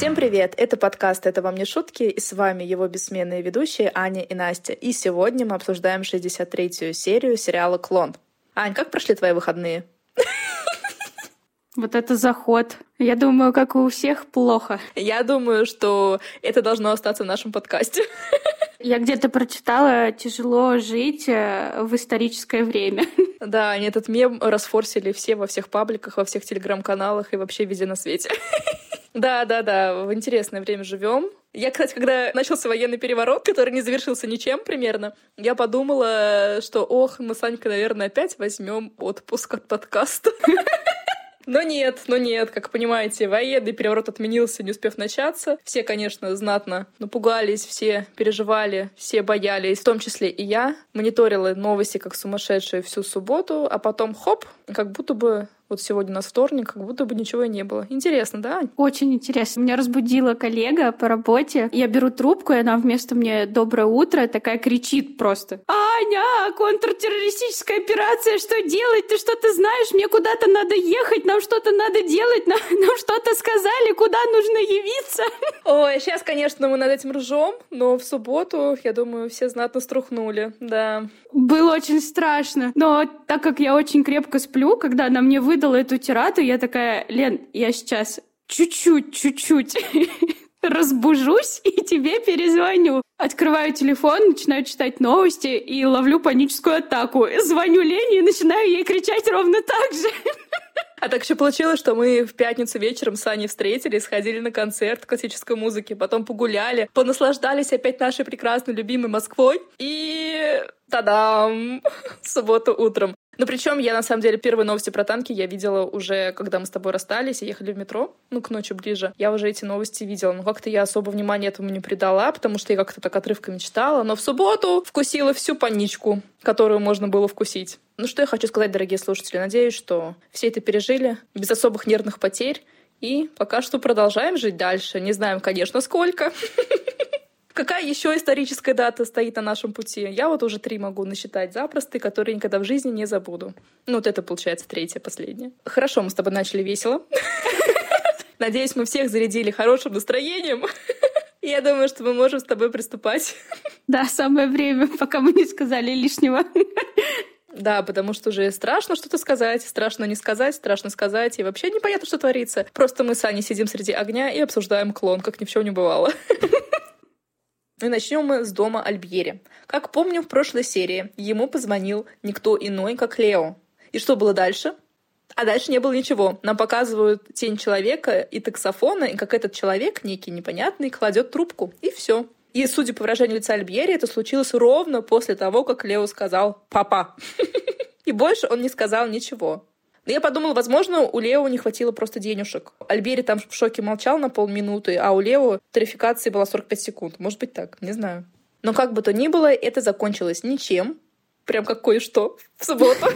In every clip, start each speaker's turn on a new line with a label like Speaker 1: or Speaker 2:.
Speaker 1: Всем привет! Это подкаст «Это вам не шутки» и с вами его бессменные ведущие Аня и Настя. И сегодня мы обсуждаем 63-ю серию сериала «Клон». Ань, как прошли твои выходные?
Speaker 2: Вот это заход. Я думаю, как у всех, плохо.
Speaker 1: Я думаю, что это должно остаться в нашем подкасте.
Speaker 2: Я где-то прочитала «Тяжело жить э, в историческое время».
Speaker 1: Да, они этот мем расфорсили все во всех пабликах, во всех телеграм-каналах и вообще везде на свете. Да, да, да, в интересное время живем. Я, кстати, когда начался военный переворот, который не завершился ничем примерно, я подумала, что, ох, мы с Анькой, наверное, опять возьмем отпуск от подкаста. Но нет, но нет, как понимаете, военный переворот отменился, не успев начаться. Все, конечно, знатно напугались, все переживали, все боялись, в том числе и я. Мониторила новости как сумасшедшие всю субботу, а потом хоп, как будто бы вот сегодня у нас вторник, как будто бы ничего и не было. Интересно, да?
Speaker 2: Очень интересно. Меня разбудила коллега по работе. Я беру трубку, и она вместо мне «Доброе утро» такая кричит просто. «Аня, контртеррористическая операция, что делать? Ты что-то знаешь? Мне куда-то надо ехать, нам что-то надо делать, нам, нам что-то сказали, куда нужно явиться?»
Speaker 1: Ой, сейчас, конечно, мы над этим ржем, но в субботу, я думаю, все знатно струхнули, да.
Speaker 2: Было очень страшно. Но так как я очень крепко сплю, когда она мне выдала выдала эту тираду, я такая, Лен, я сейчас чуть-чуть, чуть-чуть разбужусь и тебе перезвоню. Открываю телефон, начинаю читать новости и ловлю паническую атаку. Звоню Лене и начинаю ей кричать ровно так же.
Speaker 1: А так еще получилось, что мы в пятницу вечером с Аней встретились, сходили на концерт классической музыки, потом погуляли, понаслаждались опять нашей прекрасной любимой Москвой. И Та-дам! Субботу утром. Ну, причем я, на самом деле, первые новости про танки я видела уже, когда мы с тобой расстались и ехали в метро, ну, к ночи ближе. Я уже эти новости видела, но как-то я особо внимания этому не придала, потому что я как-то так отрывками читала. Но в субботу вкусила всю паничку, которую можно было вкусить. Ну, что я хочу сказать, дорогие слушатели. Надеюсь, что все это пережили без особых нервных потерь. И пока что продолжаем жить дальше. Не знаем, конечно, сколько. Какая еще историческая дата стоит на нашем пути? Я вот уже три могу насчитать запросто, которые никогда в жизни не забуду. Ну, вот это, получается, третья, последняя. Хорошо, мы с тобой начали весело. Надеюсь, мы всех зарядили хорошим настроением. Я думаю, что мы можем с тобой приступать.
Speaker 2: Да, самое время, пока мы не сказали лишнего.
Speaker 1: Да, потому что уже страшно что-то сказать, страшно не сказать, страшно сказать, и вообще непонятно, что творится. Просто мы с Аней сидим среди огня и обсуждаем клон, как ни в чем не бывало. И начнем мы с дома Альбьери. Как помним в прошлой серии, ему позвонил никто иной, как Лео. И что было дальше? А дальше не было ничего. Нам показывают тень человека и таксофона, и как этот человек, некий непонятный, кладет трубку. И все. И, судя по выражению лица Альбьери, это случилось ровно после того, как Лео сказал «папа». И больше он не сказал ничего. Но я подумала, возможно, у Лео не хватило просто денежек. Альбери там в шоке молчал на полминуты, а у Лео тарификации была 45 секунд. Может быть так, не знаю. Но как бы то ни было, это закончилось ничем. Прям как кое-что в субботу.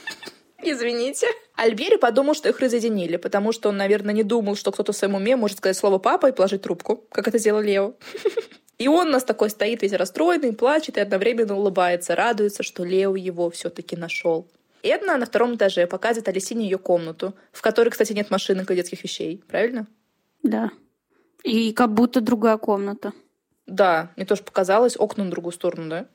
Speaker 1: Извините. Альбери подумал, что их разъединили, потому что он, наверное, не думал, что кто-то в своем уме может сказать слово «папа» и положить трубку, как это сделал Лео. И он у нас такой стоит весь расстроенный, плачет и одновременно улыбается, радуется, что Лео его все таки нашел. Эдна на втором этаже показывает Алисине ее комнату, в которой, кстати, нет машинок и детских вещей, правильно?
Speaker 2: Да. И как будто другая комната.
Speaker 1: Да, мне тоже показалось, окна на другую сторону, да?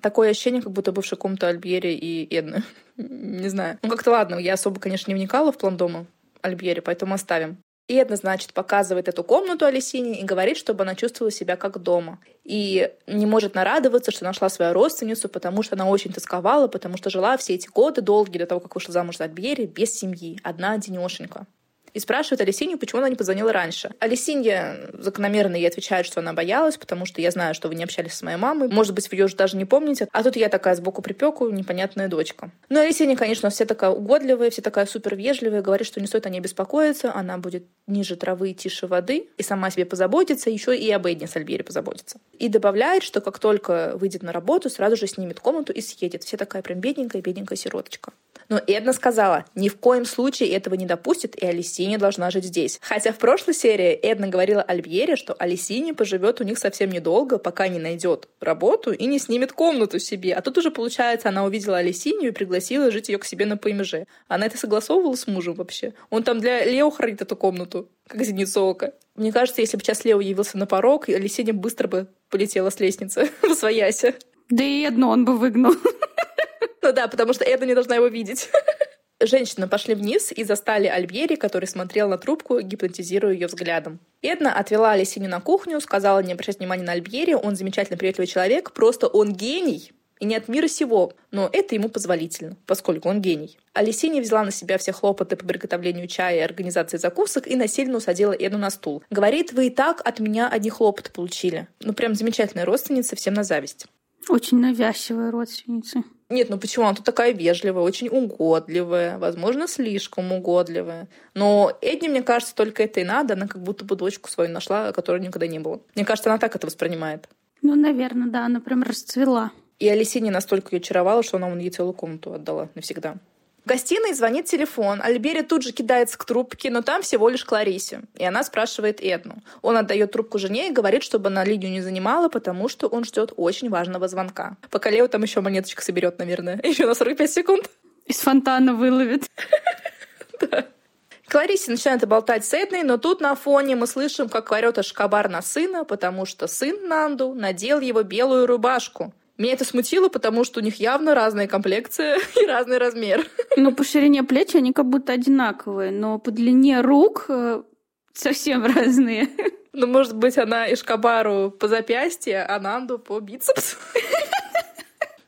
Speaker 1: Такое ощущение, как будто бывшая комната Альбьери и Эдны. Не знаю. Ну как-то ладно, я особо, конечно, не вникала в план дома Альбьери, поэтому оставим. И это, значит, показывает эту комнату Алисине и говорит, чтобы она чувствовала себя как дома. И не может нарадоваться, что нашла свою родственницу, потому что она очень тосковала, потому что жила все эти годы долгие до того, как вышла замуж за Альбьери, без семьи, одна одинешенька и спрашивает Алисинью, почему она не позвонила раньше. Алисинья закономерно ей отвечает, что она боялась, потому что я знаю, что вы не общались с моей мамой. Может быть, вы ее уже даже не помните. А тут я такая сбоку припеку, непонятная дочка. Ну, Алисинья, конечно, все такая угодливая, все такая супер вежливая, говорит, что не стоит о ней беспокоиться, она будет ниже травы и тише воды, и сама себе позаботится, еще и об Эдне Сальбере позаботится. И добавляет, что как только выйдет на работу, сразу же снимет комнату и съедет. Все такая прям бедненькая, бедненькая сироточка. Но Эдна сказала, ни в коем случае этого не допустит, и Алисинья Алисиния должна жить здесь. Хотя в прошлой серии Эдна говорила Альбьере, что Алисиния поживет у них совсем недолго, пока не найдет работу и не снимет комнату себе. А тут уже, получается, она увидела Алисинию и пригласила жить ее к себе на ПМЖ. Она это согласовывала с мужем вообще. Он там для Лео хранит эту комнату, как зеницу ока. Мне кажется, если бы сейчас Лео явился на порог, Алисиния быстро бы полетела с лестницы в своясе.
Speaker 2: Да и одно он бы выгнал.
Speaker 1: Ну да, потому что Эда не должна его видеть. Женщины пошли вниз и застали Альбьери, который смотрел на трубку, гипнотизируя ее взглядом. Эдна отвела Алисиню на кухню, сказала не обращать внимания на Альбьери, он замечательно приветливый человек, просто он гений, и не от мира сего, но это ему позволительно, поскольку он гений. Алисиня взяла на себя все хлопоты по приготовлению чая и организации закусок и насильно усадила Эду на стул. Говорит, вы и так от меня одни хлопоты получили. Ну, прям замечательная родственница, всем на зависть.
Speaker 2: Очень навязчивая родственница.
Speaker 1: Нет, ну почему? Она тут такая вежливая, очень угодливая, возможно, слишком угодливая. Но Эдди, мне кажется, только это и надо. Она как будто бы дочку свою нашла, которой никогда не было. Мне кажется, она так это воспринимает.
Speaker 2: Ну, наверное, да, она прям расцвела.
Speaker 1: И Алисине настолько ее очаровала, что она ей целую комнату отдала навсегда. В гостиной звонит телефон. Альбери тут же кидается к трубке, но там всего лишь Кларисе. И она спрашивает Эдну. Он отдает трубку жене и говорит, чтобы она линию не занимала, потому что он ждет очень важного звонка. Пока Лео там еще монеточка соберет, наверное. Еще на 45 секунд.
Speaker 2: Из фонтана выловит.
Speaker 1: Да. Кларисе начинает болтать с Эдной, но тут на фоне мы слышим, как орет Ашкабар на сына, потому что сын Нанду надел его белую рубашку. Меня это смутило, потому что у них явно разная комплекция и разный размер.
Speaker 2: Ну, по ширине плеч они как будто одинаковые, но по длине рук э, совсем разные.
Speaker 1: Ну, может быть, она Ишкабару по запястье, а Нанду по бицепс.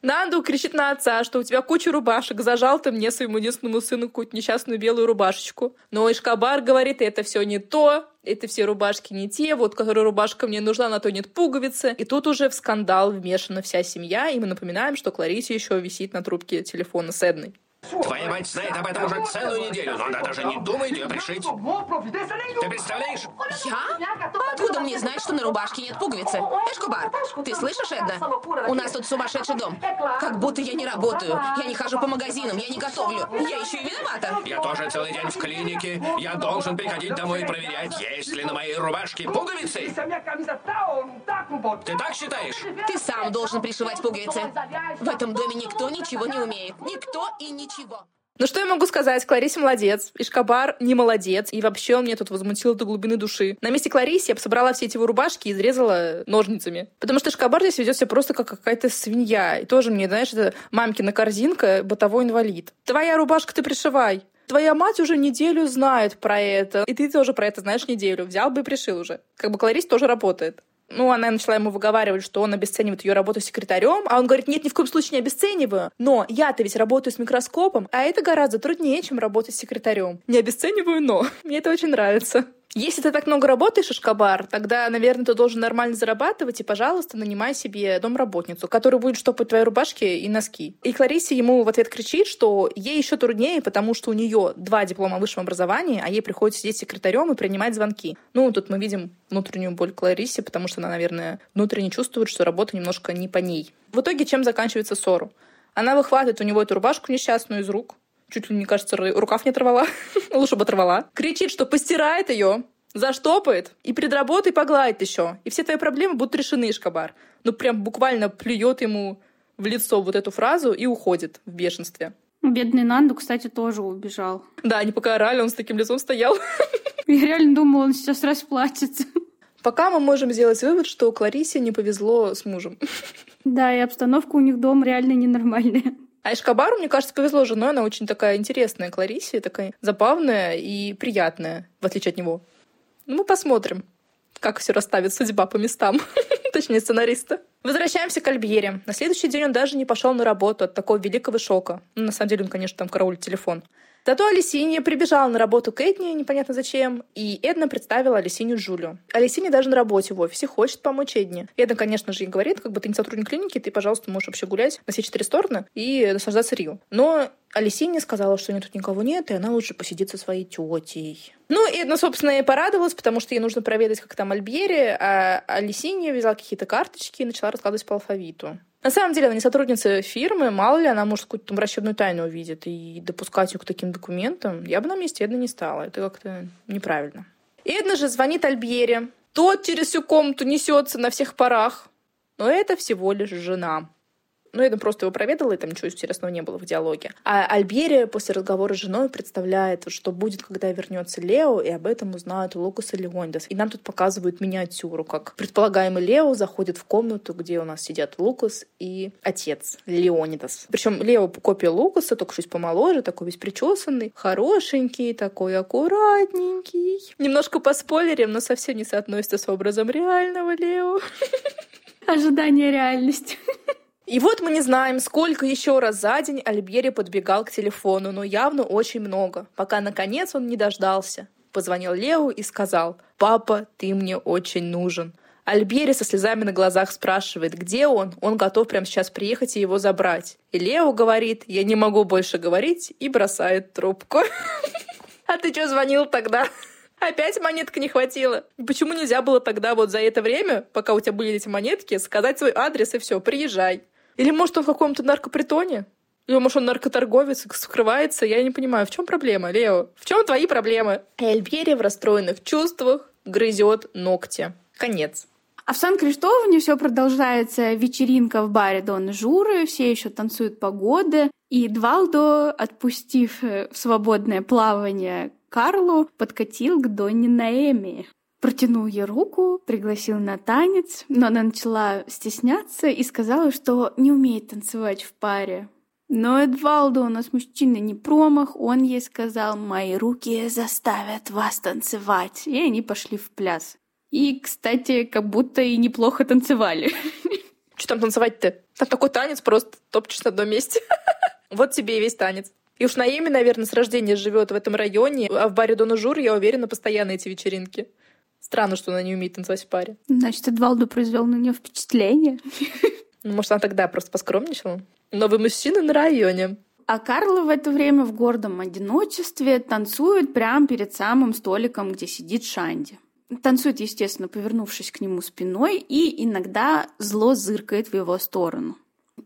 Speaker 1: Нанду кричит на отца, что у тебя куча рубашек, зажал ты мне своему единственному сыну какую-то несчастную белую рубашечку. Но Ишкабар говорит, это все не то, это все рубашки не те, вот которая рубашка мне нужна, на то нет пуговицы. И тут уже в скандал вмешана вся семья, и мы напоминаем, что Кларисе еще висит на трубке телефона с Эдной.
Speaker 3: Твоя мать знает об этом уже целую неделю, но она даже не думает ее пришить. Ты представляешь?
Speaker 4: Я? Откуда мне знать, что на рубашке нет пуговицы? Эшкубар, ты слышишь, Эдна? У нас тут сумасшедший дом. Как будто я не работаю. Я не хожу по магазинам, я не готовлю. Я еще и виновата.
Speaker 3: Я тоже целый день в клинике. Я должен приходить домой и проверять, есть ли на моей рубашке пуговицы. Ты так считаешь?
Speaker 4: Ты сам должен пришивать пуговицы. В этом доме никто ничего не умеет. Никто и ничего.
Speaker 1: Ну что я могу сказать? Кларисе молодец, Ишкабар не молодец, и вообще он мне тут возмутил до глубины души. На месте Клариси я бы собрала все эти его рубашки и изрезала ножницами. Потому что Ишкабар здесь ведет себя просто как какая-то свинья. И тоже мне, знаешь, это мамкина корзинка, бытовой инвалид. Твоя рубашка ты пришивай. Твоя мать уже неделю знает про это, и ты тоже про это знаешь неделю. Взял бы и пришил уже. Как бы Кларис тоже работает ну, она начала ему выговаривать, что он обесценивает ее работу секретарем, а он говорит, нет, ни в коем случае не обесцениваю, но я-то ведь работаю с микроскопом, а это гораздо труднее, чем работать с секретарем. Не обесцениваю, но мне это очень нравится. Если ты так много работаешь, Ашкабар, тогда, наверное, ты должен нормально зарабатывать, и, пожалуйста, нанимай себе домработницу, которая будет штопать твои рубашки и носки. И Кларисе ему в ответ кричит, что ей еще труднее, потому что у нее два диплома высшего образования, а ей приходится сидеть секретарем и принимать звонки. Ну, тут мы видим внутреннюю боль Кларисе, потому что она, наверное, внутренне чувствует, что работа немножко не по ней. В итоге чем заканчивается ссору? Она выхватывает у него эту рубашку несчастную из рук, чуть ли, мне кажется, рукав не оторвала, лучше бы оторвала, кричит, что постирает ее, заштопает и перед работой погладит еще. И все твои проблемы будут решены, Шкабар. Ну, прям буквально плюет ему в лицо вот эту фразу и уходит в бешенстве.
Speaker 2: Бедный Нанду, кстати, тоже убежал.
Speaker 1: Да, они пока орали, он с таким лицом стоял.
Speaker 2: Я реально думала, он сейчас расплатится.
Speaker 1: Пока мы можем сделать вывод, что Кларисе не повезло с мужем.
Speaker 2: Да, и обстановка у них дом реально ненормальная.
Speaker 1: А Эшкабару, мне кажется, повезло женой. Она очень такая интересная Кларисе, такая забавная и приятная, в отличие от него. Ну, мы посмотрим, как все расставит судьба по местам. Точнее, сценариста. Возвращаемся к Альбьере. На следующий день он даже не пошел на работу от такого великого шока. Ну, на самом деле, он, конечно, там караулит телефон. Зато Алисинья прибежала на работу к Эдне, непонятно зачем, и Эдна представила Алисинью Джулию. Алисинья даже на работе в офисе хочет помочь Эдне. Эдна, конечно же, ей говорит, как бы ты не сотрудник клиники, ты, пожалуйста, можешь вообще гулять на все четыре стороны и наслаждаться Рио. Но Алисинья сказала, что нет, тут никого нет, и она лучше посидит со своей тетей. Ну, Эдна, собственно, и порадовалась, потому что ей нужно проведать, как там Альбьери, а Алисинья взяла какие-то карточки и начала раскладывать по алфавиту. На самом деле, она не сотрудница фирмы, мало ли она, может, какую-то врачебную тайну увидит, и допускать ее к таким документам я бы на месте Эдны не стала. Это как-то неправильно. Эдна же звонит Альбере. Тот через всю комнату несется на всех парах. Но это всего лишь жена. Ну, я просто его проведала, и там ничего интересного не было в диалоге. А Альберия после разговора с женой представляет, что будет, когда вернется Лео, и об этом узнают Лукас и Леондас. И нам тут показывают миниатюру, как предполагаемый Лео заходит в комнату, где у нас сидят Лукас и отец Леонидас. Причем Лео копия Лукаса, только чуть помоложе, такой весь причесанный, хорошенький, такой аккуратненький. Немножко по спойлерам, но совсем не соотносится с образом реального Лео.
Speaker 2: Ожидание реальности.
Speaker 1: И вот мы не знаем, сколько еще раз за день Альбери подбегал к телефону, но явно очень много, пока наконец он не дождался. Позвонил Лео и сказал, «Папа, ты мне очень нужен». Альбери со слезами на глазах спрашивает, где он, он готов прямо сейчас приехать и его забрать. И Лео говорит, я не могу больше говорить, и бросает трубку. А ты что звонил тогда? Опять монеток не хватило. Почему нельзя было тогда вот за это время, пока у тебя были эти монетки, сказать свой адрес и все, приезжай? Или, может, он в каком-то наркопритоне? Или, может, он наркоторговец, скрывается? Я не понимаю, в чем проблема, Лео? В чем твои проблемы? Эльбери в расстроенных чувствах грызет ногти. Конец.
Speaker 2: А в Сан-Криштоване все продолжается вечеринка в баре Дон Журы, все еще танцуют погоды, и Двалдо, отпустив э, в свободное плавание Карлу, подкатил к Донне Наэми. Протянул ей руку, пригласил на танец, но она начала стесняться и сказала, что не умеет танцевать в паре. Но Эдвалдо у нас мужчина не промах, он ей сказал, мои руки заставят вас танцевать. И они пошли в пляс. И, кстати, как будто и неплохо танцевали.
Speaker 1: Что там танцевать-то? Там такой танец, просто топчешь на одном месте. Вот тебе и весь танец. И уж Наеми, наверное, с рождения живет в этом районе, а в баре Дона Жур, я уверена, постоянно эти вечеринки. Странно, что она не умеет танцевать в паре.
Speaker 2: Значит, Эдвалду произвел на нее впечатление.
Speaker 1: Ну, может, она тогда просто поскромничала? Новый мужчина на районе.
Speaker 2: А Карла в это время в гордом одиночестве танцует прямо перед самым столиком, где сидит Шанди. Танцует, естественно, повернувшись к нему спиной, и иногда зло зыркает в его сторону.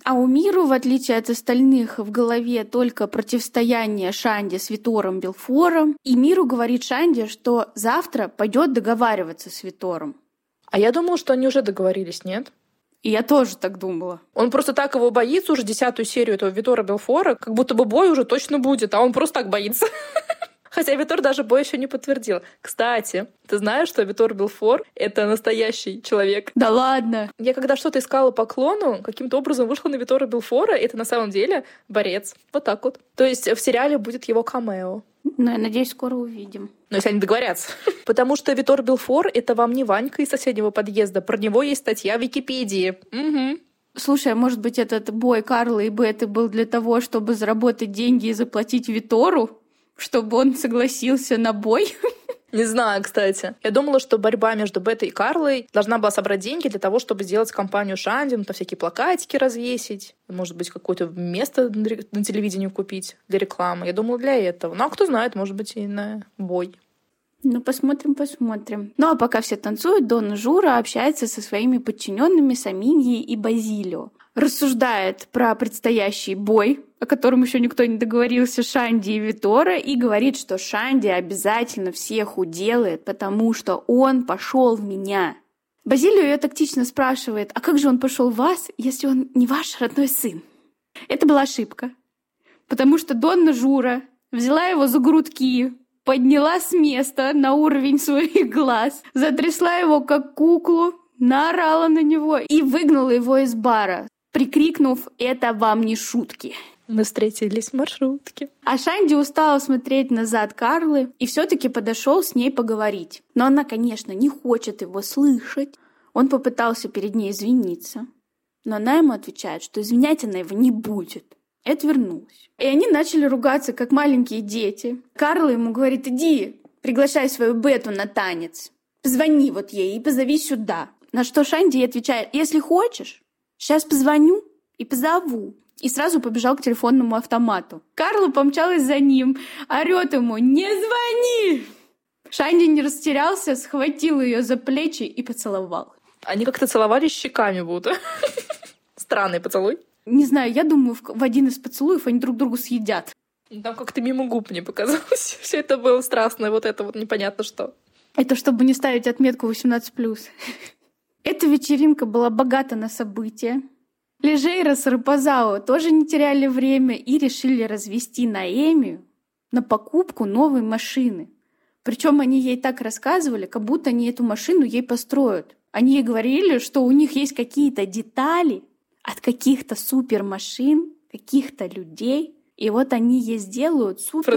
Speaker 2: А у Миру, в отличие от остальных, в голове только противостояние Шанди с Витором Белфором. И Миру говорит Шанди, что завтра пойдет договариваться с Витором.
Speaker 1: А я думала, что они уже договорились, нет?
Speaker 2: И я тоже так думала.
Speaker 1: Он просто так его боится уже десятую серию этого Витора Белфора, как будто бы бой уже точно будет, а он просто так боится. Хотя Витор даже бой еще не подтвердил. Кстати, ты знаешь, что Витор Белфор — это настоящий человек?
Speaker 2: Да ладно!
Speaker 1: Я когда что-то искала по клону, каким-то образом вышла на Витора Белфора, и это на самом деле борец. Вот так вот. То есть в сериале будет его камео.
Speaker 2: Ну, я надеюсь, скоро увидим.
Speaker 1: Ну, если они договорятся. Потому что Витор Белфор — это вам не Ванька из соседнего подъезда. Про него есть статья в Википедии. Угу.
Speaker 2: Слушай, а может быть, этот бой Карла и Беты был для того, чтобы заработать деньги и заплатить Витору? Чтобы он согласился на бой.
Speaker 1: Не знаю, кстати. Я думала, что борьба между Бетой и Карлой должна была собрать деньги для того, чтобы сделать компанию Шанди, ну, там всякие плакатики развесить, может быть, какое-то место на телевидении купить для рекламы. Я думала, для этого. Ну, а кто знает, может быть, и на бой.
Speaker 2: Ну, посмотрим, посмотрим. Ну, а пока все танцуют, Дон Жура общается со своими подчиненными Саминьей и Базилио рассуждает про предстоящий бой, о котором еще никто не договорился, Шанди и Витора, и говорит, что Шанди обязательно всех уделает, потому что он пошел в меня. Базилио ее тактично спрашивает, а как же он пошел в вас, если он не ваш родной сын? Это была ошибка, потому что Донна Жура взяла его за грудки, подняла с места на уровень своих глаз, затрясла его как куклу, наорала на него и выгнала его из бара прикрикнув «Это вам не шутки».
Speaker 1: Мы встретились в маршрутке.
Speaker 2: А Шанди устала смотреть назад Карлы и все-таки подошел с ней поговорить. Но она, конечно, не хочет его слышать. Он попытался перед ней извиниться. Но она ему отвечает, что извинять она его не будет. И отвернулась. И они начали ругаться, как маленькие дети. Карла ему говорит, иди, приглашай свою Бету на танец. Позвони вот ей и позови сюда. На что Шанди отвечает, если хочешь, Сейчас позвоню и позову. И сразу побежал к телефонному автомату. Карла помчалась за ним, орет ему «Не звони!» Шанди не растерялся, схватил ее за плечи и поцеловал.
Speaker 1: Они как-то целовались щеками будто. Странный поцелуй.
Speaker 2: Не знаю, я думаю, в, один из поцелуев они друг другу съедят.
Speaker 1: Там как-то мимо губ мне показалось. Все это было страстное, вот это вот непонятно что.
Speaker 2: Это чтобы не ставить отметку 18+. Эта вечеринка была богата на события. Лежейра с Рапазао тоже не теряли время и решили развести Наэмию на покупку новой машины. Причем они ей так рассказывали, как будто они эту машину ей построят. Они ей говорили, что у них есть какие-то детали от каких-то супермашин, каких-то людей, и вот они ей сделают супер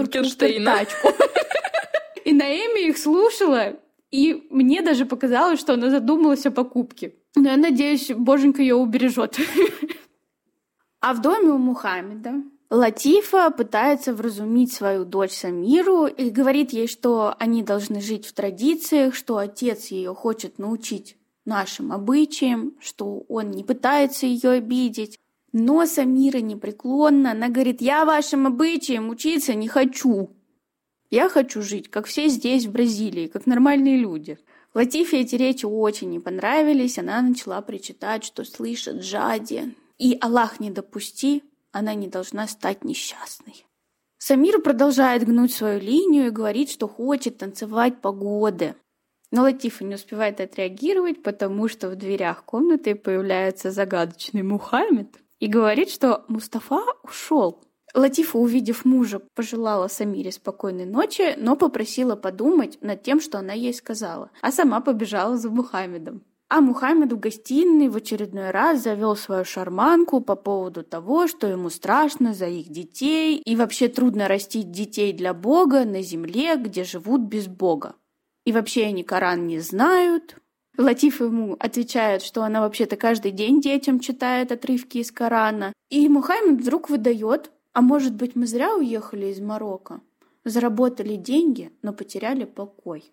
Speaker 2: тачку. И Наэми их слушала, и мне даже показалось, что она задумалась о покупке. Но я надеюсь, боженька ее убережет. А в доме у Мухаммеда Латифа пытается вразумить свою дочь Самиру и говорит ей, что они должны жить в традициях, что отец ее хочет научить нашим обычаям, что он не пытается ее обидеть. Но Самира непреклонна, она говорит, я вашим обычаям учиться не хочу. Я хочу жить, как все здесь, в Бразилии, как нормальные люди. Латифе эти речи очень не понравились, она начала причитать, что слышит Джади. И Аллах не допусти, она не должна стать несчастной. Самир продолжает гнуть свою линию и говорит, что хочет танцевать погоды. Но Латифа не успевает отреагировать, потому что в дверях комнаты появляется загадочный Мухаммед и говорит, что Мустафа ушел. Латифа, увидев мужа, пожелала Самире спокойной ночи, но попросила подумать над тем, что она ей сказала, а сама побежала за Мухаммедом. А Мухаммед в гостиной в очередной раз завел свою шарманку по поводу того, что ему страшно за их детей и вообще трудно растить детей для Бога на земле, где живут без Бога. И вообще они Коран не знают. Латиф ему отвечает, что она вообще-то каждый день детям читает отрывки из Корана. И Мухаммед вдруг выдает, а может быть мы зря уехали из Марокко? Заработали деньги, но потеряли покой.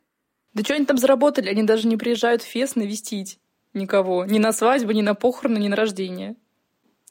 Speaker 1: Да что они там заработали? Они даже не приезжают в Фес навестить никого. Ни на свадьбу, ни на похороны, ни на рождение.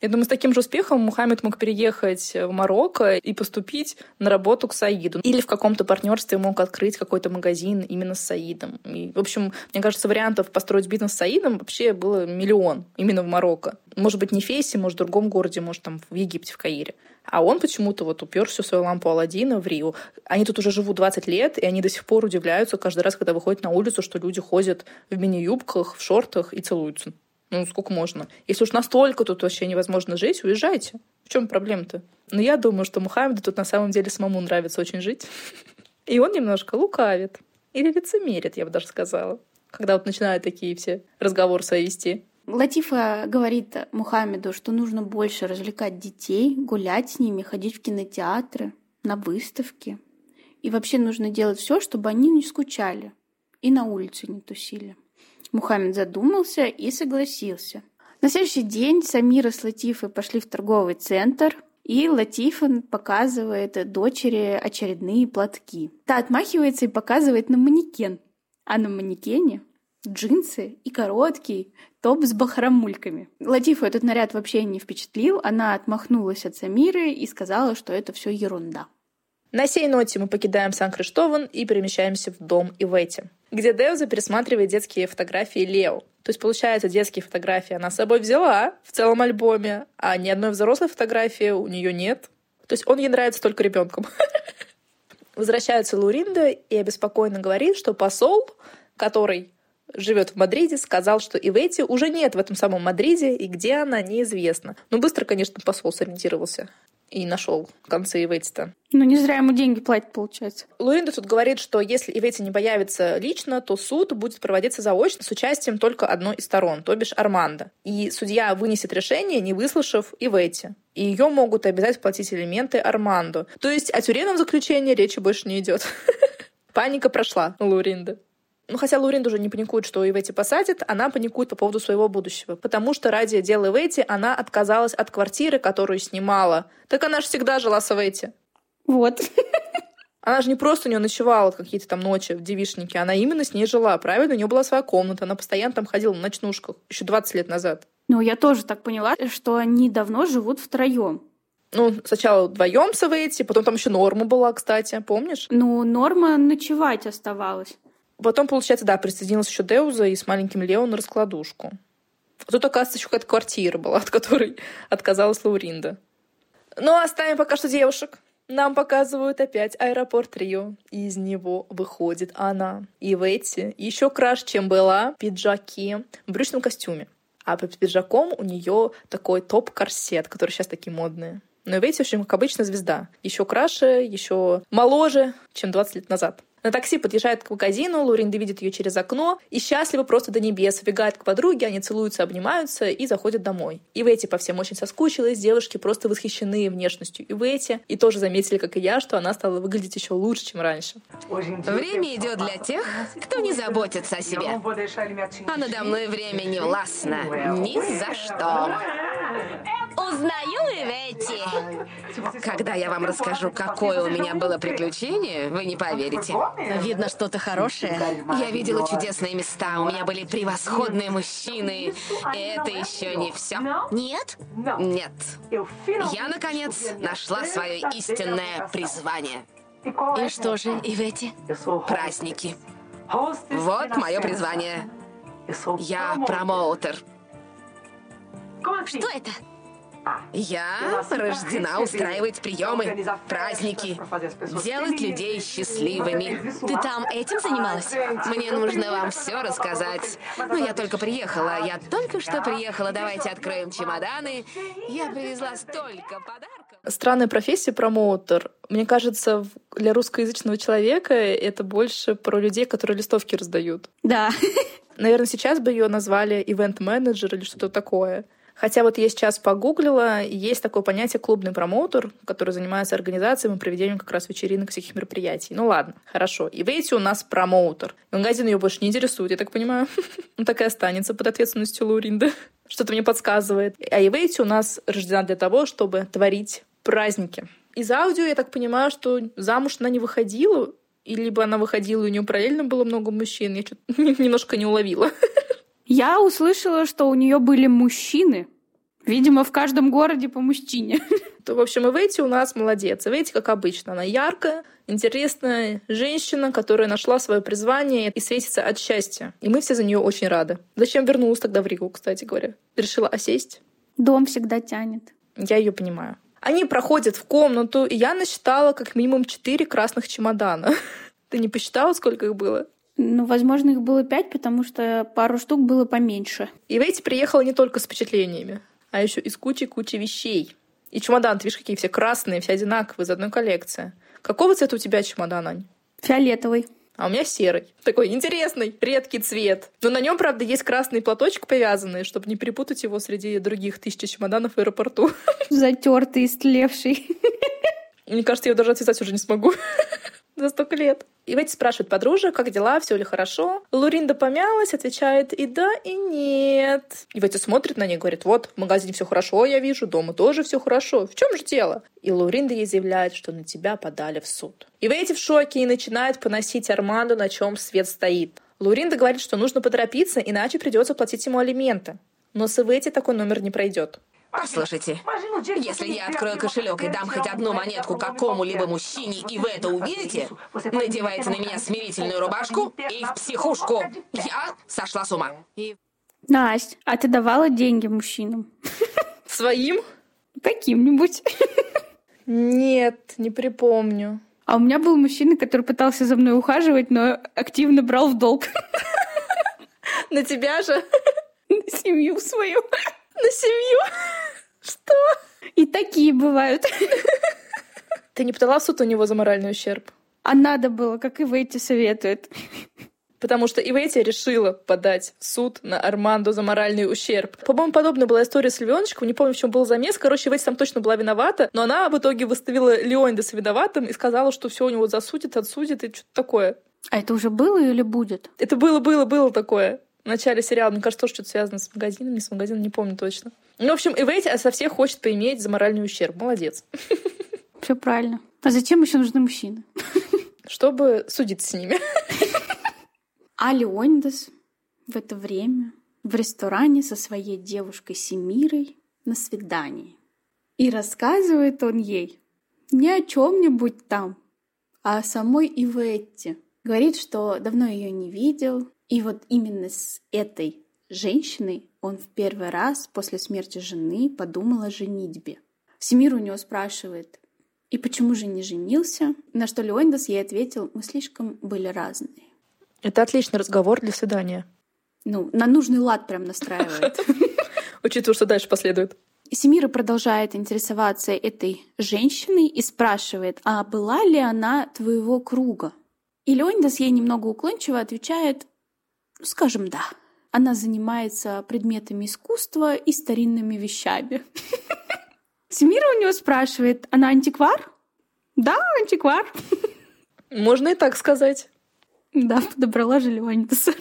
Speaker 1: Я думаю, с таким же успехом Мухаммед мог переехать в Марокко и поступить на работу к Саиду. Или в каком-то партнерстве мог открыть какой-то магазин именно с Саидом. И, в общем, мне кажется, вариантов построить бизнес с Саидом вообще было миллион именно в Марокко. Может быть, не в Фейсе, может, в другом городе, может, там в Египте, в Каире. А он почему-то вот упер всю свою лампу Алладина в Рио. Они тут уже живут 20 лет, и они до сих пор удивляются каждый раз, когда выходят на улицу, что люди ходят в мини-юбках, в шортах и целуются. Ну, сколько можно? Если уж настолько тут вообще невозможно жить, уезжайте. В чем проблема-то? Но я думаю, что Мухаммеду тут на самом деле самому нравится очень жить. И он немножко лукавит. Или лицемерит, я бы даже сказала. Когда вот начинают такие все разговоры свои вести.
Speaker 2: Латифа говорит Мухаммеду, что нужно больше развлекать детей, гулять с ними, ходить в кинотеатры, на выставки. И вообще нужно делать все, чтобы они не скучали и на улице не тусили. Мухаммед задумался и согласился. На следующий день Самира с Латифой пошли в торговый центр, и Латифа показывает дочери очередные платки. Та отмахивается и показывает на манекен. А на манекене джинсы и короткий топ с бахромульками. Латифу этот наряд вообще не впечатлил, она отмахнулась от Самиры и сказала, что это все ерунда.
Speaker 1: На сей ноте мы покидаем Сан-Криштован и перемещаемся в дом Ивети, где Деуза пересматривает детские фотографии Лео. То есть, получается, детские фотографии она с собой взяла в целом альбоме, а ни одной взрослой фотографии у нее нет. То есть он ей нравится только ребенком. Возвращается Луринда и обеспокоенно говорит, что посол, который живет в Мадриде, сказал, что Ивети уже нет в этом самом Мадриде, и где она, неизвестно. Ну, быстро, конечно, посол сориентировался и нашел концы Ивети-то.
Speaker 2: Ну, не зря ему деньги платят, получается.
Speaker 1: Луринда тут говорит, что если Ивети не появится лично, то суд будет проводиться заочно с участием только одной из сторон, то бишь Армандо. И судья вынесет решение, не выслушав Ивети. И ее могут обязать платить элементы Армандо. То есть о тюремном заключении речи больше не идет. Паника прошла у Луринды. Ну, хотя Лурин уже не паникует, что Ивети посадят, она паникует по поводу своего будущего. Потому что ради дела Ивети она отказалась от квартиры, которую снимала. Так она же всегда жила с Ивети.
Speaker 2: Вот.
Speaker 1: Она же не просто у нее ночевала какие-то там ночи в девишнике, она именно с ней жила, правильно? У нее была своя комната, она постоянно там ходила на ночнушках, еще 20 лет назад.
Speaker 2: Ну, я тоже так поняла, что они давно живут втроем.
Speaker 1: Ну, сначала вдвоем с Эвейти, потом там еще Норма была, кстати, помнишь?
Speaker 2: Ну, Норма ночевать оставалась.
Speaker 1: Потом, получается, да, присоединился еще Деуза и с маленьким Лео на раскладушку. А тут, оказывается, еще какая-то квартира была, от которой отказалась Лауринда. Ну, оставим пока что девушек. Нам показывают опять аэропорт Рио. И из него выходит она. И в эти еще краше, чем была, пиджаки в брючном костюме. А под пиджаком у нее такой топ-корсет, который сейчас такие модные. Но и в эти, в общем, как обычно, звезда. Еще краше, еще моложе, чем 20 лет назад. На такси подъезжает к магазину, Лоринда видит ее через окно и счастливо просто до небес, вбегает к подруге, они целуются, обнимаются и заходят домой. И в эти по всем очень соскучилась, девушки просто восхищены внешностью и в эти, и тоже заметили, как и я, что она стала выглядеть еще лучше, чем раньше.
Speaker 4: Время идет для тех, кто не заботится о себе. А надо мной время не властно. Ни за что. Узнаю Иветти. Когда я вам расскажу, какое у меня было приключение, вы не поверите. Видно что-то хорошее. Я видела чудесные места, у меня были превосходные мужчины. И это еще не все. Нет? Нет. Я, наконец, нашла свое истинное призвание. И что же, Иветти? Праздники. Вот мое призвание. Я промоутер.
Speaker 5: Что это?
Speaker 4: Я рождена устраивать приемы, праздники, делать людей счастливыми.
Speaker 5: Ты там этим занималась?
Speaker 4: Мне нужно вам все рассказать. Но я только приехала. Я только что приехала. Давайте откроем чемоданы. Я привезла столько подарков.
Speaker 1: Странная профессия промоутер. Мне кажется, для русскоязычного человека это больше про людей, которые листовки раздают.
Speaker 2: Да.
Speaker 1: Наверное, сейчас бы ее назвали ивент-менеджер или что-то такое. Хотя вот я сейчас погуглила, есть такое понятие клубный промоутер, который занимается организацией и проведением как раз вечеринок, всяких мероприятий. Ну ладно, хорошо. И видите, у нас промоутер. Магазин ее больше не интересует, я так понимаю. Он так и останется под ответственностью Луринды. Что-то мне подсказывает. А Ивейти у нас рождена для того, чтобы творить праздники. Из аудио я так понимаю, что замуж она не выходила, и либо она выходила, и у нее параллельно было много мужчин. Я что-то немножко не уловила.
Speaker 2: Я услышала, что у нее были мужчины. Видимо, в каждом городе по мужчине.
Speaker 1: То, в общем, Ивети у нас молодец. Ивети, как обычно, она яркая, интересная женщина, которая нашла свое призвание и светится от счастья. И мы все за нее очень рады. Зачем вернулась тогда в Ригу, кстати говоря? Решила осесть?
Speaker 2: Дом всегда тянет.
Speaker 1: Я ее понимаю. Они проходят в комнату, и я насчитала как минимум четыре красных чемодана. Ты не посчитала, сколько их было?
Speaker 2: Ну, возможно, их было пять, потому что пару штук было поменьше.
Speaker 1: И Ветти приехала не только с впечатлениями, а еще и с кучей-кучей вещей. И чемодан, ты видишь, какие все красные, все одинаковые, из одной коллекции. Какого цвета у тебя чемодан, Ань?
Speaker 2: Фиолетовый.
Speaker 1: А у меня серый. Такой интересный, редкий цвет. Но на нем, правда, есть красный платочек повязанный, чтобы не перепутать его среди других тысяч чемоданов в аэропорту.
Speaker 2: Затертый, истлевший.
Speaker 1: Мне кажется, я его даже отвязать уже не смогу за столько лет. И Ветти спрашивает подружек, как дела, все ли хорошо. Луринда помялась, отвечает и да, и нет. И Ветти смотрит на нее говорит, вот, в магазине все хорошо, я вижу, дома тоже все хорошо. В чем же дело? И Луринда ей заявляет, что на тебя подали в суд. И Ветти в шоке и начинает поносить Арманду, на чем свет стоит. Луринда говорит, что нужно поторопиться, иначе придется платить ему алименты. Но с Ивети такой номер не пройдет.
Speaker 4: Послушайте, если я открою кошелек и дам хоть одну монетку какому-либо мужчине, и вы это увидите, надевайте на меня смирительную рубашку и в психушку. Я сошла с ума.
Speaker 2: Настя, а ты давала деньги мужчинам?
Speaker 1: Своим?
Speaker 2: Каким-нибудь.
Speaker 1: Нет, не припомню.
Speaker 2: А у меня был мужчина, который пытался за мной ухаживать, но активно брал в долг.
Speaker 1: На тебя же?
Speaker 2: На семью свою.
Speaker 1: На семью? Что?
Speaker 2: И такие бывают.
Speaker 1: Ты не подала в суд у него за моральный ущерб?
Speaker 2: А надо было, как и Ивейти советует.
Speaker 1: Потому что Ивейти решила подать в суд на Армандо за моральный ущерб. По-моему, подобная была история с Леончиком. Не помню, в чем был замес. Короче, Ивейти там точно была виновата. Но она в итоге выставила Леонида с виноватым и сказала, что все у него засудит, отсудит и что-то такое.
Speaker 2: А это уже было или будет?
Speaker 1: Это было, было, было такое. В начале сериала, мне кажется, тоже что-то связано с магазином, не с магазином, не помню точно. Ну, в общем, Ивейти со всех хочет поиметь за моральный ущерб. Молодец.
Speaker 2: Все правильно. А зачем еще нужны мужчины?
Speaker 1: Чтобы судиться с ними.
Speaker 2: А Леонидас в это время в ресторане со своей девушкой Семирой на свидании. И рассказывает он ей не о чем-нибудь там, а о самой Иветте. Говорит, что давно ее не видел, и вот именно с этой женщиной он в первый раз после смерти жены подумал о женитьбе. Семир у него спрашивает, и почему же не женился? На что Леондас ей ответил, мы слишком были разные.
Speaker 1: Это отличный разговор для свидания.
Speaker 2: Ну, на нужный лад прям настраивает.
Speaker 1: Учитывая, что дальше последует.
Speaker 2: Семира продолжает интересоваться этой женщиной и спрашивает, а была ли она твоего круга? И Леонидас ей немного уклончиво отвечает, скажем, да. Она занимается предметами искусства и старинными вещами. Семира у него спрашивает, она антиквар? Да, антиквар.
Speaker 1: Можно и так сказать.
Speaker 2: Да, подобрала же Леонидаса.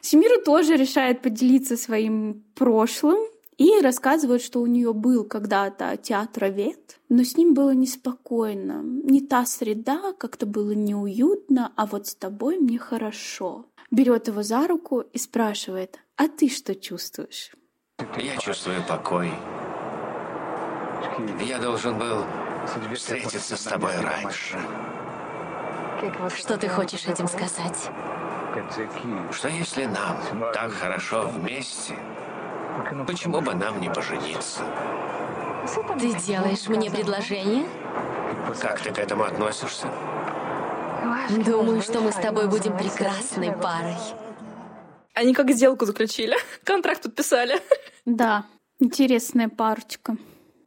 Speaker 2: Семира тоже решает поделиться своим прошлым и рассказывает, что у нее был когда-то театровед, но с ним было неспокойно. Не та среда, как-то было неуютно, а вот с тобой мне хорошо. Берет его за руку и спрашивает, а ты что чувствуешь?
Speaker 3: Я чувствую покой. Я должен был встретиться с тобой раньше.
Speaker 4: Что ты хочешь этим сказать?
Speaker 3: Что если нам так хорошо вместе, почему бы нам не пожениться?
Speaker 4: Ты делаешь мне предложение?
Speaker 3: Как ты к этому относишься?
Speaker 4: Думаю, что мы с тобой будем прекрасной парой.
Speaker 1: Они как сделку заключили, контракт подписали.
Speaker 2: Да, интересная парочка.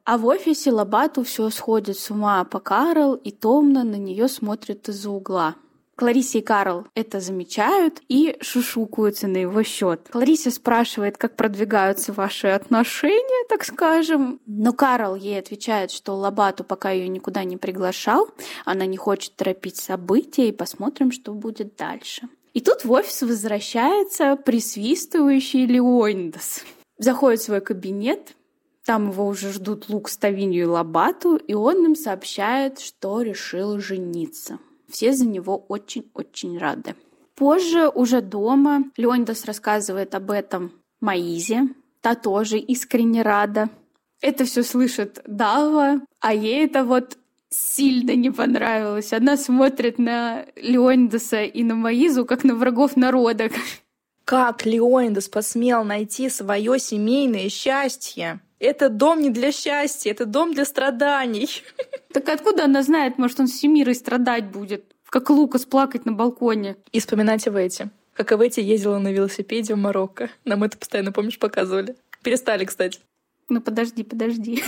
Speaker 2: А в офисе Лобату все сходит с ума по Карл и томно на нее смотрит из-за угла. Клариса и Карл это замечают и шушукаются на его счет. Клариса спрашивает, как продвигаются ваши отношения, так скажем. Но Карл ей отвечает, что Лобату пока ее никуда не приглашал, она не хочет торопить события, и посмотрим, что будет дальше. И тут в офис возвращается присвистывающий Леониdas. Заходит в свой кабинет, там его уже ждут Лук, Ставинью и Лобату, и он им сообщает, что решил жениться. Все за него очень-очень рады. Позже, уже дома, Леонидас рассказывает об этом Маизе. Та тоже искренне рада. Это все слышит Дава, а ей это вот сильно не понравилось. Она смотрит на Леонидаса и на Маизу, как на врагов народа.
Speaker 1: Как Леонидас посмел найти свое семейное счастье? Это дом не для счастья, это дом для страданий.
Speaker 2: Так откуда она знает, может, он с Семирой страдать будет? Как Лукас плакать на балконе.
Speaker 1: И вспоминать в эти. Как Эвети ездила на велосипеде в Марокко. Нам это постоянно, помнишь, показывали. Перестали, кстати.
Speaker 2: Ну подожди, подожди.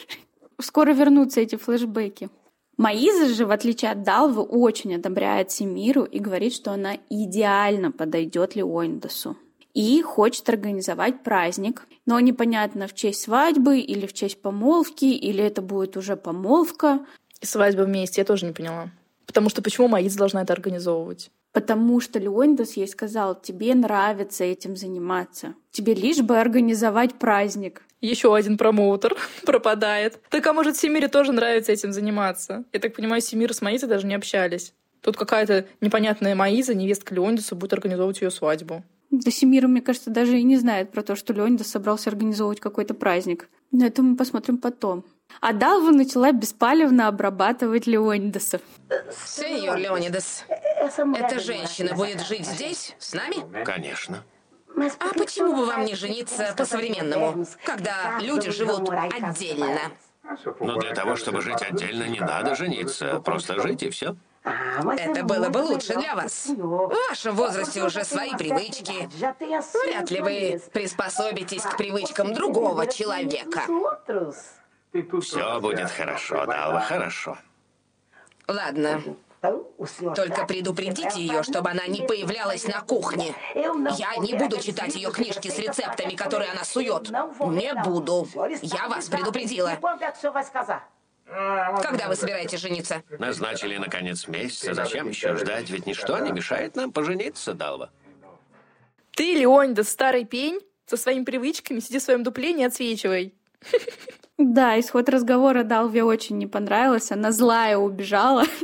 Speaker 2: Скоро вернутся эти флешбеки. Маиза же, в отличие от Далвы, очень одобряет Семиру и говорит, что она идеально подойдет Леондасу и хочет организовать праздник. Но непонятно, в честь свадьбы или в честь помолвки, или это будет уже помолвка.
Speaker 1: Свадьба вместе, я тоже не поняла. Потому что почему Маиз должна это организовывать?
Speaker 2: Потому что Леондас ей сказал, тебе нравится этим заниматься. Тебе лишь бы организовать праздник.
Speaker 1: Еще один промоутер пропадает. Так а может Семире тоже нравится этим заниматься? Я так понимаю, Семира с Маизой даже не общались. Тут какая-то непонятная Маиза, невестка Леондаса, будет организовывать ее свадьбу.
Speaker 2: Да Семира, мне кажется, даже и не знает про то, что Леонидас собрался организовывать какой-то праздник. Но это мы посмотрим потом. А Далва начала беспалевно обрабатывать Леонидаса.
Speaker 4: Сеньор Леонидас, эта женщина будет жить здесь, с нами?
Speaker 3: Конечно.
Speaker 4: А почему бы вам не жениться по-современному, когда люди живут отдельно?
Speaker 3: Но для того, чтобы жить отдельно, не надо жениться. Просто жить и все.
Speaker 4: Это было бы лучше для вас. В вашем возрасте уже свои привычки. Вряд ли вы приспособитесь к привычкам другого человека.
Speaker 3: Все будет хорошо, Далва, хорошо.
Speaker 4: Ладно. Только предупредите ее, чтобы она не появлялась на кухне. Я не буду читать ее книжки с рецептами, которые она сует. Не буду. Я вас предупредила. Когда вы собираетесь жениться?
Speaker 3: Назначили на конец месяца. Зачем еще ждать? Ведь ничто не мешает нам пожениться, Далва.
Speaker 1: Ты, Леонида, старый пень, со своими привычками, сиди в своем дупле, не отсвечивай.
Speaker 2: Да, исход разговора Далве очень не понравилось. Она злая убежала.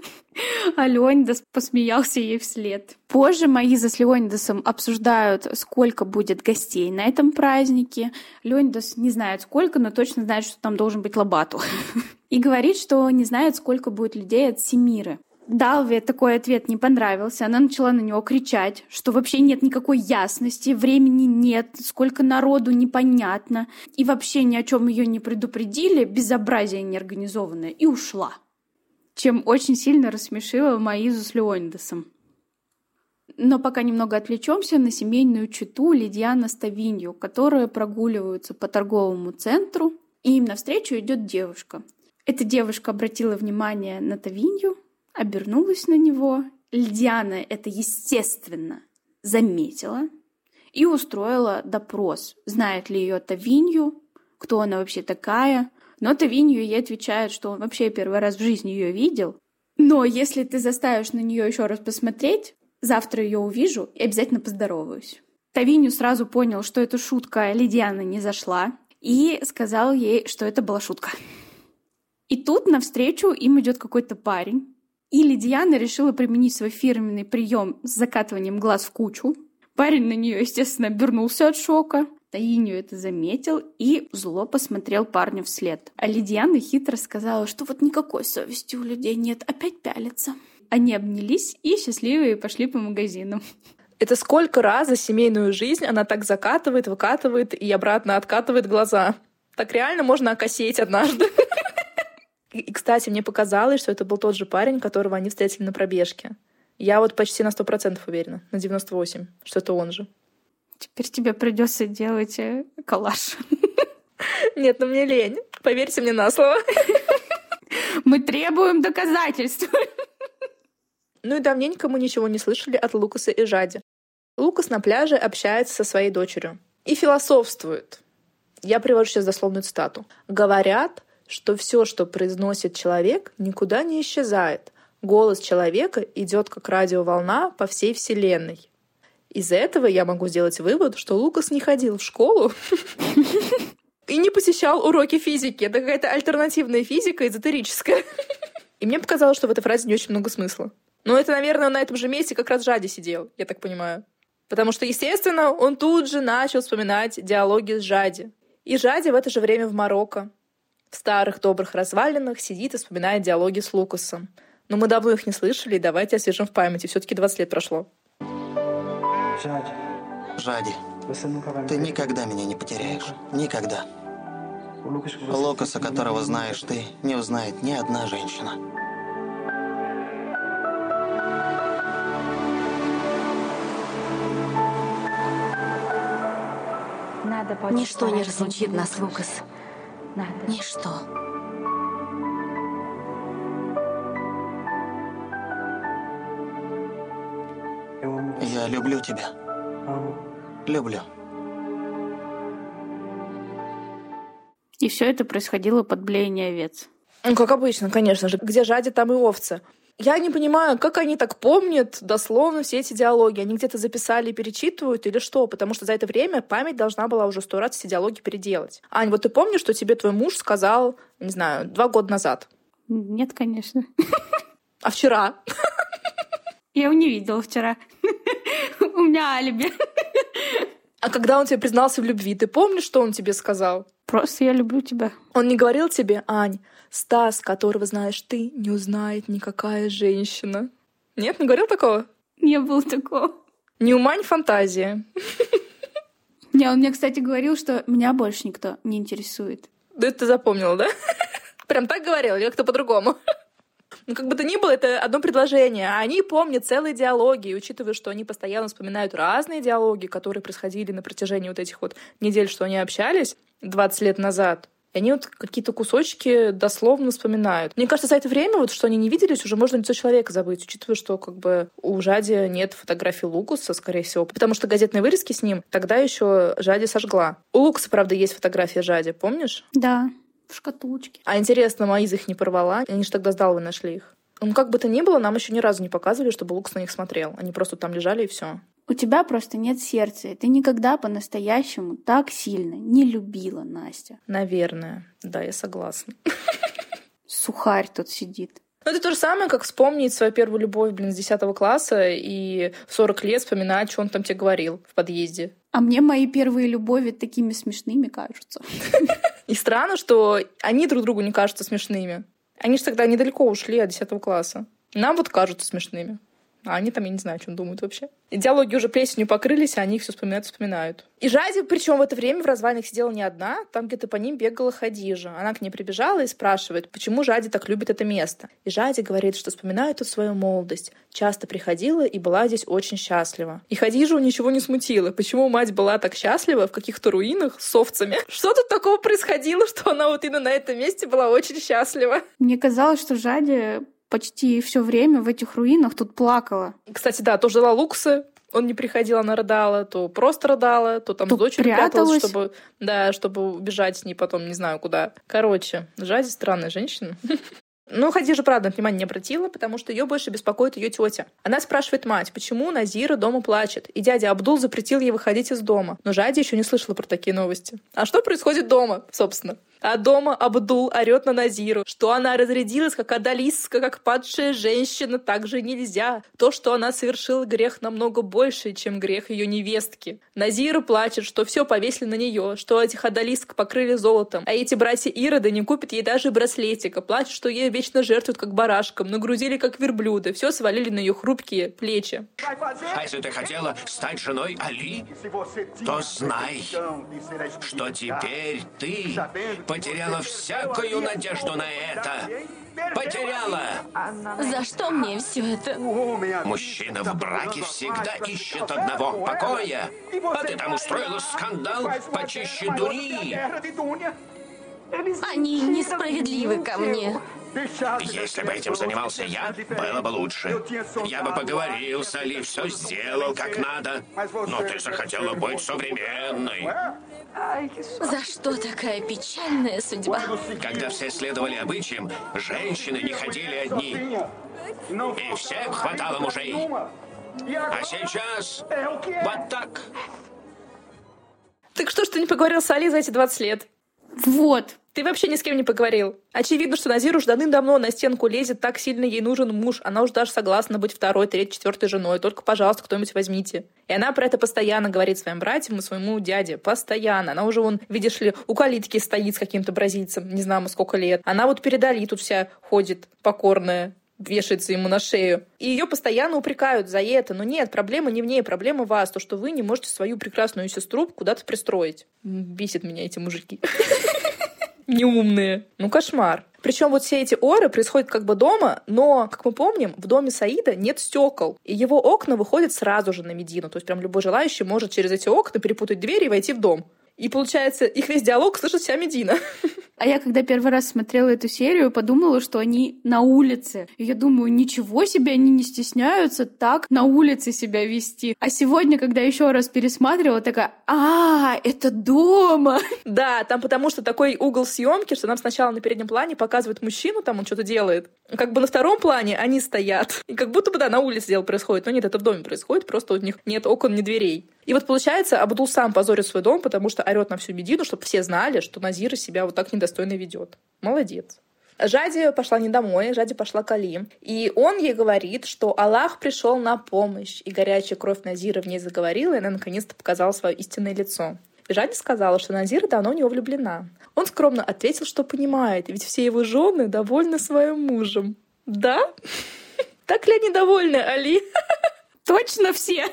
Speaker 2: А Леонидас посмеялся ей вслед. Позже Маиза с Леонидасом обсуждают, сколько будет гостей на этом празднике. Леонидас не знает сколько, но точно знает, что там должен быть лобату. И говорит, что не знает, сколько будет людей от Семиры. Далве такой ответ не понравился. Она начала на него кричать, что вообще нет никакой ясности, времени нет, сколько народу непонятно. И вообще ни о чем ее не предупредили, безобразие неорганизованное, и ушла. Чем очень сильно рассмешила Маизу с Леонидасом. Но пока немного отвлечемся на семейную читу Лидиана Ставинью, которые прогуливаются по торговому центру, и им навстречу идет девушка. Эта девушка обратила внимание на Тавинью, обернулась на него. Льдиана это, естественно, заметила и устроила допрос, знает ли ее Тавинью, кто она вообще такая. Но Тавинью ей отвечает, что он вообще первый раз в жизни ее видел. Но если ты заставишь на нее еще раз посмотреть, завтра ее увижу и обязательно поздороваюсь. Тавинью сразу понял, что эта шутка Лидиана не зашла, и сказал ей, что это была шутка. И тут навстречу им идет какой-то парень, и Лидиана решила применить свой фирменный прием с закатыванием глаз в кучу. Парень на нее, естественно, обернулся от шока. Таинию это заметил и зло посмотрел парню вслед. А Лидиана хитро сказала, что вот никакой совести у людей нет, опять пялится. Они обнялись и счастливые пошли по магазинам.
Speaker 1: Это сколько раз за семейную жизнь она так закатывает, выкатывает и обратно откатывает глаза. Так реально можно окосеть однажды. И, кстати, мне показалось, что это был тот же парень, которого они встретили на пробежке. Я вот почти на сто процентов уверена, на 98, что это он же.
Speaker 2: Теперь тебе придется делать э, коллаж.
Speaker 1: Нет, ну мне лень. Поверьте мне на слово.
Speaker 2: Мы требуем доказательств.
Speaker 1: Ну и давненько мы ничего не слышали от Лукаса и Жади. Лукас на пляже общается со своей дочерью и философствует. Я привожу сейчас дословную цитату. «Говорят, что все, что произносит человек, никуда не исчезает. Голос человека идет как радиоволна по всей Вселенной. Из этого я могу сделать вывод, что Лукас не ходил в школу и не посещал уроки физики. Это какая-то альтернативная физика эзотерическая. И мне показалось, что в этой фразе не очень много смысла. Но это, наверное, на этом же месте как раз Жади сидел, я так понимаю. Потому что, естественно, он тут же начал вспоминать диалоги с Жади. И Жади в это же время в Марокко в старых добрых развалинах сидит и вспоминает диалоги с Лукасом. Но мы давно их не слышали, и давайте освежим в памяти. Все-таки 20 лет прошло.
Speaker 5: Жади, ты никогда меня не потеряешь. Никогда. Лукаса, которого знаешь ты, не узнает ни одна женщина.
Speaker 6: Ничто не разлучит нас, Лукас. Ничто.
Speaker 5: Я люблю тебя. Люблю.
Speaker 2: И все это происходило под блеяние овец.
Speaker 1: Ну, как обычно, конечно же. Где жади, там и овцы. Я не понимаю, как они так помнят дословно все эти диалоги. Они где-то записали и перечитывают или что? Потому что за это время память должна была уже сто раз все диалоги переделать. Ань, вот ты помнишь, что тебе твой муж сказал, не знаю, два года назад?
Speaker 2: Нет, конечно.
Speaker 1: А вчера?
Speaker 2: Я его не видела вчера. У меня алиби.
Speaker 1: А когда он тебе признался в любви, ты помнишь, что он тебе сказал?
Speaker 2: Просто я люблю тебя.
Speaker 1: Он не говорил тебе, Ань, Стас, которого знаешь ты, не узнает никакая женщина. Нет, не говорил такого?
Speaker 2: Не было такого.
Speaker 1: Не умань фантазия.
Speaker 2: Не, он мне, кстати, говорил, что меня больше никто не интересует.
Speaker 1: Да это ты запомнила, да? Прям так говорил или как-то по-другому? Ну, как бы то ни было, это одно предложение. А они помнят целые диалоги, и учитывая, что они постоянно вспоминают разные диалоги, которые происходили на протяжении вот этих вот недель, что они общались 20 лет назад, и они вот какие-то кусочки дословно вспоминают. Мне кажется, за это время, вот что они не виделись, уже можно лицо человека забыть, учитывая, что как бы у Жади нет фотографий Лукуса, скорее всего, потому что газетные вырезки с ним тогда еще Жади сожгла. У Лукаса, правда, есть фотография Жади, помнишь?
Speaker 2: Да в шкатулочке.
Speaker 1: А интересно, Маиза их не порвала? Они же тогда с Далвой нашли их. Ну, как бы то ни было, нам еще ни разу не показывали, чтобы Лукас на них смотрел. Они просто там лежали и все.
Speaker 2: У тебя просто нет сердца, и ты никогда по-настоящему так сильно не любила Настя.
Speaker 1: Наверное. Да, я согласна.
Speaker 2: Сухарь тут сидит.
Speaker 1: Ну, это то же самое, как вспомнить свою первую любовь, блин, с 10 класса и в 40 лет вспоминать, что он там тебе говорил в подъезде.
Speaker 2: А мне мои первые любови такими смешными кажутся.
Speaker 1: И странно, что они друг другу не кажутся смешными. Они же тогда недалеко ушли от 10 класса. Нам вот кажутся смешными. А они там, я не знаю, о чем думают вообще. И диалоги уже плесенью покрылись, а они их все вспоминают, вспоминают. И Жади, причем в это время в развалинах сидела не одна, там где-то по ним бегала Хадижа. Она к ней прибежала и спрашивает, почему Жади так любит это место. И Жади говорит, что вспоминает тут свою молодость. Часто приходила и была здесь очень счастлива. И Хадижу ничего не смутило. Почему мать была так счастлива в каких-то руинах с овцами? Что тут такого происходило, что она вот именно на этом месте была очень счастлива?
Speaker 2: Мне казалось, что Жади почти все время в этих руинах тут плакала.
Speaker 1: Кстати, да, то ждала Луксы, он не приходил, она рыдала, то просто рыдала, то там то с дочерью пряталась, чтобы, да, чтобы убежать с ней потом не знаю куда. Короче, Жади странная женщина. Но Хадижа, правда, внимания не обратила, потому что ее больше беспокоит ее тетя. Она спрашивает мать, почему Назира дома плачет, и дядя Абдул запретил ей выходить из дома. Но Жади еще не слышала про такие новости. А что происходит дома, собственно? А дома Абдул орет на Назиру, что она разрядилась, как адалиска, как падшая женщина, так же нельзя. То, что она совершила грех намного больше, чем грех ее невестки. Назира плачет, что все повесили на нее, что этих адалиск покрыли золотом, а эти братья Ироды не купят ей даже браслетика, плачет, что ей вечно жертвуют как барашкам, нагрузили как верблюда, все свалили на ее хрупкие плечи.
Speaker 3: А если ты хотела стать женой Али, то знай, что теперь ты потеряла всякую надежду на это. Потеряла!
Speaker 6: За что мне все это?
Speaker 3: Мужчина в браке всегда ищет одного покоя. А ты там устроила скандал почище дури.
Speaker 6: Они несправедливы ко мне.
Speaker 3: Если бы этим занимался я, было бы лучше. Я бы поговорил с Али, все сделал как надо. Но ты захотела быть современной.
Speaker 6: За что такая печальная судьба?
Speaker 3: Когда все следовали обычаям, женщины не ходили одни. И всех хватало мужей. А сейчас вот так.
Speaker 1: Так что ж ты не поговорил с Али за эти 20 лет?
Speaker 2: Вот.
Speaker 1: Ты вообще ни с кем не поговорил. Очевидно, что Назир уж давным-давно на стенку лезет, так сильно ей нужен муж. Она уж даже согласна быть второй, третьей, четвертой женой. Только, пожалуйста, кто-нибудь возьмите. И она про это постоянно говорит своим братьям и своему дяде. Постоянно. Она уже, вон, видишь ли, у калитки стоит с каким-то бразильцем, не знаю, сколько лет. Она вот перед Али тут вся ходит, покорная вешается ему на шею. И ее постоянно упрекают за это. Но нет, проблема не в ней, проблема в вас. То, что вы не можете свою прекрасную сестру куда-то пристроить. Бесит меня эти мужики. Неумные. Ну, кошмар. Причем вот все эти оры происходят как бы дома, но, как мы помним, в доме Саида нет стекол, и его окна выходят сразу же на Медину. То есть прям любой желающий может через эти окна перепутать двери и войти в дом. И получается, их весь диалог слышит вся Медина.
Speaker 2: А я, когда первый раз смотрела эту серию, подумала, что они на улице. И я думаю, ничего себе, они не стесняются так на улице себя вести. А сегодня, когда еще раз пересматривала, такая, а, это дома.
Speaker 1: Да, там потому что такой угол съемки, что нам сначала на переднем плане показывают мужчину, там он что-то делает. Как бы на втором плане они стоят. И как будто бы, да, на улице дело происходит. Но нет, это в доме происходит, просто у них нет окон, ни дверей. И вот получается, Абдул сам позорит свой дом, потому что орет на всю Медину, чтобы все знали, что Назира себя вот так недостойно ведет. Молодец. Жади пошла не домой, Жади пошла к Али. И он ей говорит, что Аллах пришел на помощь, и горячая кровь Назира в ней заговорила, и она наконец-то показала свое истинное лицо. И Жади сказала, что Назира давно в него влюблена. Он скромно ответил, что понимает, ведь все его жены довольны своим мужем. Да? Так ли они довольны, Али?
Speaker 2: Точно все.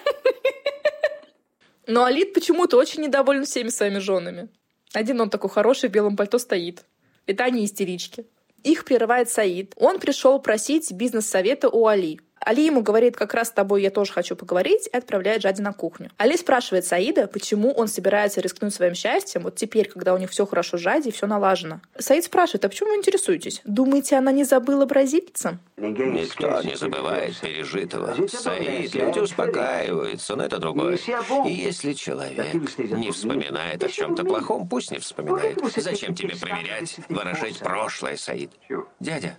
Speaker 1: Но Алит почему-то очень недоволен всеми своими женами. Один он такой хороший, в белом пальто стоит. Это они истерички. Их прерывает Саид. Он пришел просить бизнес-совета у Али. Али ему говорит, как раз с тобой я тоже хочу поговорить, и отправляет Жади на кухню. Али спрашивает Саида, почему он собирается рискнуть своим счастьем, вот теперь, когда у них все хорошо с Жади, все налажено. Саид спрашивает, а почему вы интересуетесь? Думаете, она не забыла бразильца?
Speaker 3: Никто не забывает пережитого. Саид, люди успокаиваются, но это другое. И если человек не вспоминает о чем-то плохом, пусть не вспоминает. Зачем тебе проверять, выражать прошлое, Саид? Дядя,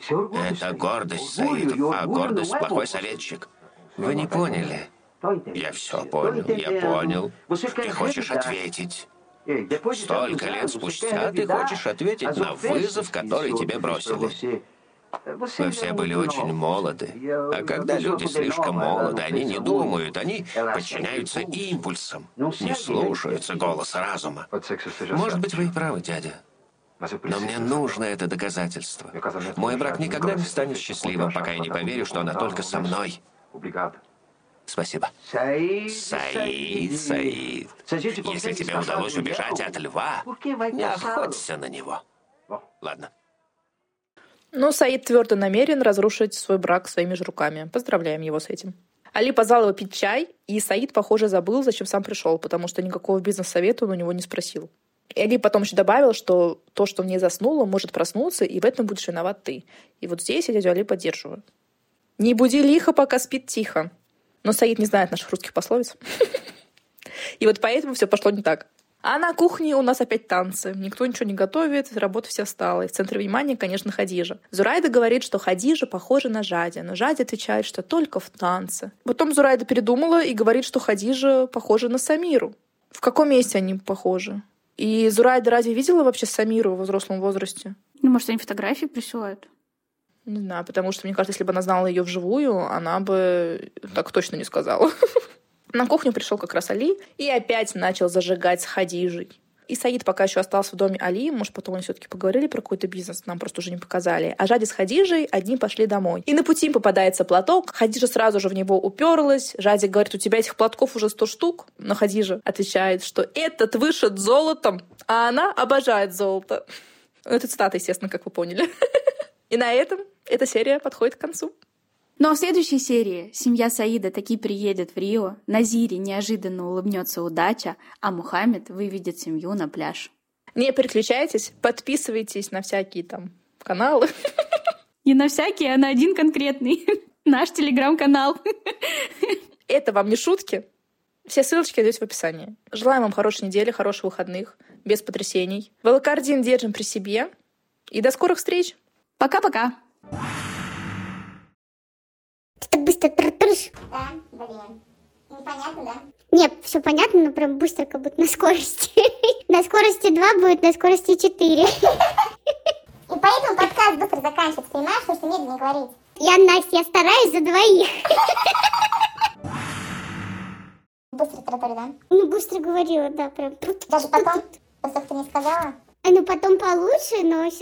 Speaker 3: это гордость, Саид, а гордость – плохой советчик. Вы не поняли. Я все понял, я понял. Ты хочешь ответить. Столько лет спустя ты хочешь ответить на вызов, который тебе бросили. Вы все были очень молоды. А когда люди слишком молоды, они не думают, они подчиняются импульсам, не слушаются голоса разума. Может быть, вы и правы, дядя. Но мне нужно это доказательство. Мой брак никогда не станет счастливым, пока я не поверю, что она только со мной. Спасибо. Саид, Саид, если тебе удалось убежать от льва, не охоться на него. Ладно.
Speaker 1: Но Саид твердо намерен разрушить свой брак своими же руками. Поздравляем его с этим. Али позвал его пить чай, и Саид, похоже, забыл, зачем сам пришел, потому что никакого бизнес-совета он у него не спросил. И Али потом еще добавил, что то, что в ней заснуло, может проснуться, и в этом будешь виноват ты. И вот здесь я дядю Али поддерживаю. Не буди лихо, пока спит тихо. Но Саид не знает наших русских пословиц. И вот поэтому все пошло не так. А на кухне у нас опять танцы. Никто ничего не готовит, работа вся стала. И в центре внимания, конечно, Хадижа. Зурайда говорит, что Хадижа похожа на Жади, но Жади отвечает, что только в танце. Потом Зурайда передумала и говорит, что Хадижа похожа на Самиру. В каком месте они похожи? И Зурайда разве видела вообще Самиру в взрослом возрасте?
Speaker 2: Ну, может, они фотографии присылают?
Speaker 1: Не знаю, потому что, мне кажется, если бы она знала ее вживую, она бы так точно не сказала. На кухню пришел как раз Али и опять начал зажигать с Хадижей. И Саид пока еще остался в доме Али, может, потом они все-таки поговорили про какой-то бизнес, нам просто уже не показали. А Жади с Хадижей одни пошли домой. И на пути им попадается платок, Хадижа сразу же в него уперлась. Жади говорит, у тебя этих платков уже сто штук. Но Хадижа отвечает, что этот вышит золотом, а она обожает золото. Это цитата, естественно, как вы поняли. И на этом эта серия подходит к концу.
Speaker 2: Но в следующей серии семья Саида таки приедет в Рио, Назире неожиданно улыбнется удача, а Мухаммед выведет семью на пляж.
Speaker 1: Не переключайтесь, подписывайтесь на всякие там каналы.
Speaker 2: Не на всякие, а на один конкретный. Наш телеграм-канал.
Speaker 1: Это вам не шутки. Все ссылочки найдете в описании. Желаем вам хорошей недели, хороших выходных, без потрясений. Велокардин держим при себе. И до скорых встреч.
Speaker 2: Пока-пока.
Speaker 7: Ты так быстро тртыришь.
Speaker 8: Да, блин. Непонятно, да?
Speaker 7: Нет, все понятно, но прям быстро, как будто на скорости. На скорости 2 будет, на скорости 4.
Speaker 8: И поэтому подкаст быстро заканчивается, понимаешь, потому что медленнее говорить.
Speaker 7: Я, Настя, я стараюсь за двоих.
Speaker 8: Быстро тараторю, да?
Speaker 7: Ну, быстро говорила, да, прям.
Speaker 8: Даже потом, после что ты не сказала.
Speaker 7: А ну потом получше, но...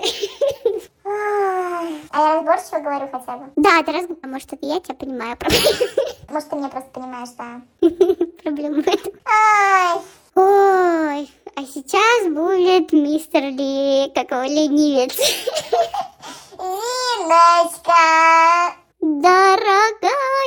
Speaker 8: А я разборчиво говорю хотя бы.
Speaker 7: Да, ты раз... А может, это я тебя понимаю.
Speaker 8: Может, ты меня просто понимаешь, да.
Speaker 7: Проблему в этом.
Speaker 8: Ай,
Speaker 7: Ой, а сейчас будет мистер Ли, как его ленивец.
Speaker 8: Зиночка.
Speaker 7: Дорогая.